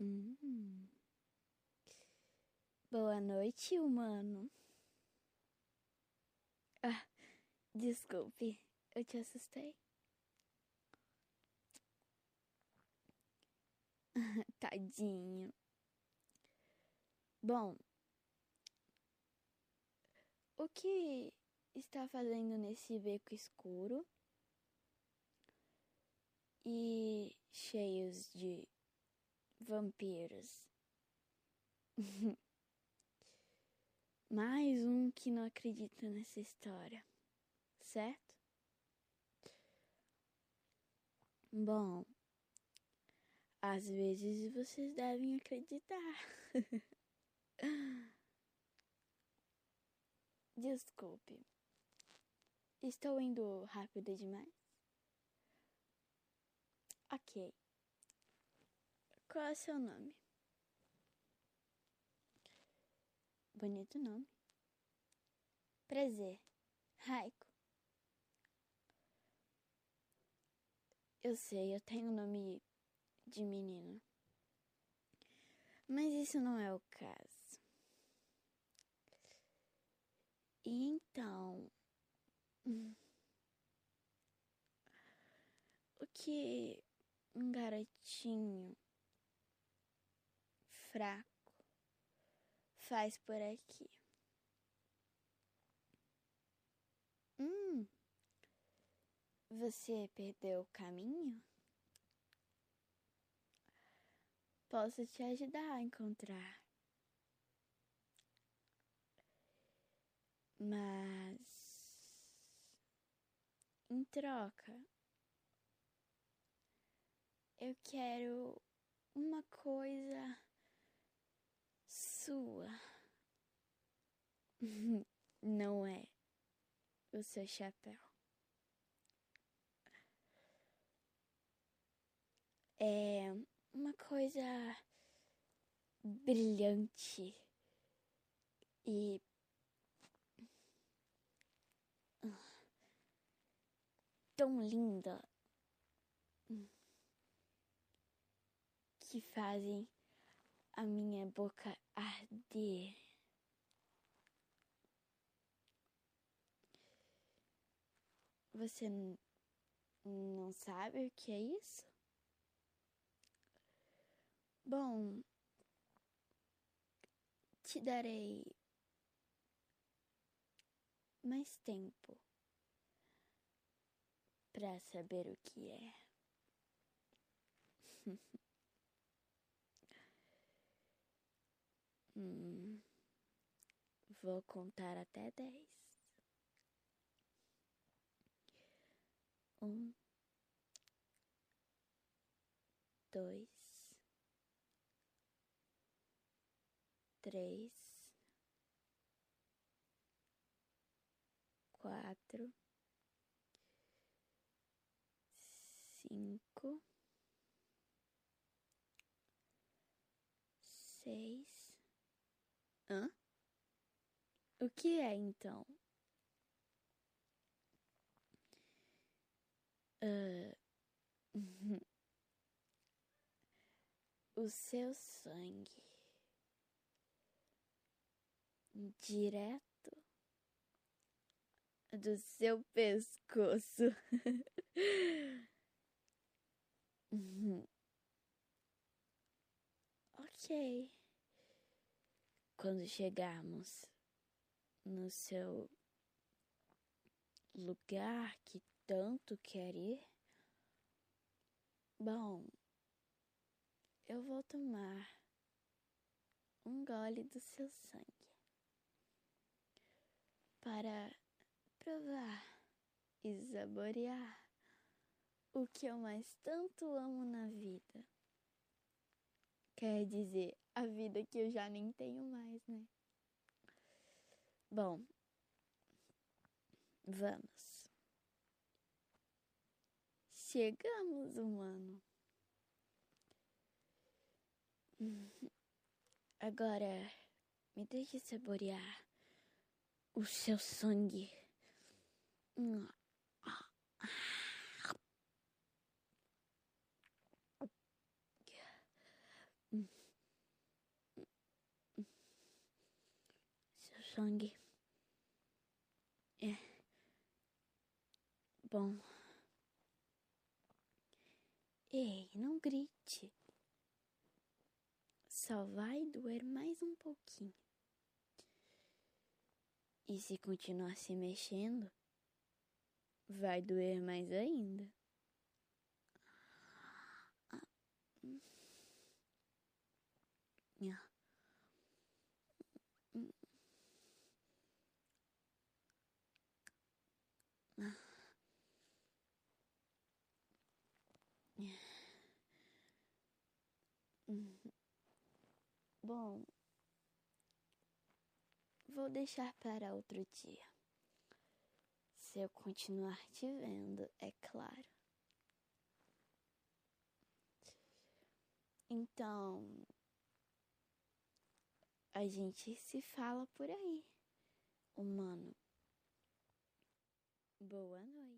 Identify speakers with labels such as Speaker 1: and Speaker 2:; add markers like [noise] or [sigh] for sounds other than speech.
Speaker 1: Hum. Boa noite, humano. Ah, desculpe, eu te assustei. [laughs] Tadinho. Bom, o que está fazendo nesse beco escuro e cheios de vampiros? [laughs] Mais um que não acredita nessa história, certo? Bom, às vezes vocês devem acreditar. [laughs] Desculpe. Estou indo rápido demais? Ok. Qual é o seu nome? Bonito nome. Prazer. Raiko. Eu sei, eu tenho nome de menino. Mas isso não é o caso. E então. [laughs] O que um garotinho fraco faz por aqui? Hum. Você perdeu o caminho? Posso te ajudar a encontrar. Mas em troca, eu quero uma coisa sua. [laughs] Não é o seu chapéu. É uma coisa brilhante e tão linda que fazem a minha boca arder. Você não sabe o que é isso? Bom, te darei mais tempo para saber o que é. [laughs] hum, vou contar até dez. Um, dois. três, quatro, cinco, O que é então? Uh... [laughs] o seu sangue direto do seu pescoço. [laughs] ok. Quando chegarmos no seu lugar que tanto quer ir, bom, eu vou tomar um gole do seu sangue para provar e saborear o que eu mais tanto amo na vida. Quer dizer, a vida que eu já nem tenho mais, né? Bom, vamos. Chegamos, humano. Agora, me deixe saborear o seu sangue. Seu sangue é bom. Ei, não grite. Só vai doer mais um pouquinho. E se continuar se mexendo, vai doer mais ainda. [laughs] Bom, vou deixar para outro dia. Se eu continuar te vendo, é claro. Então, a gente se fala por aí, humano. Boa noite.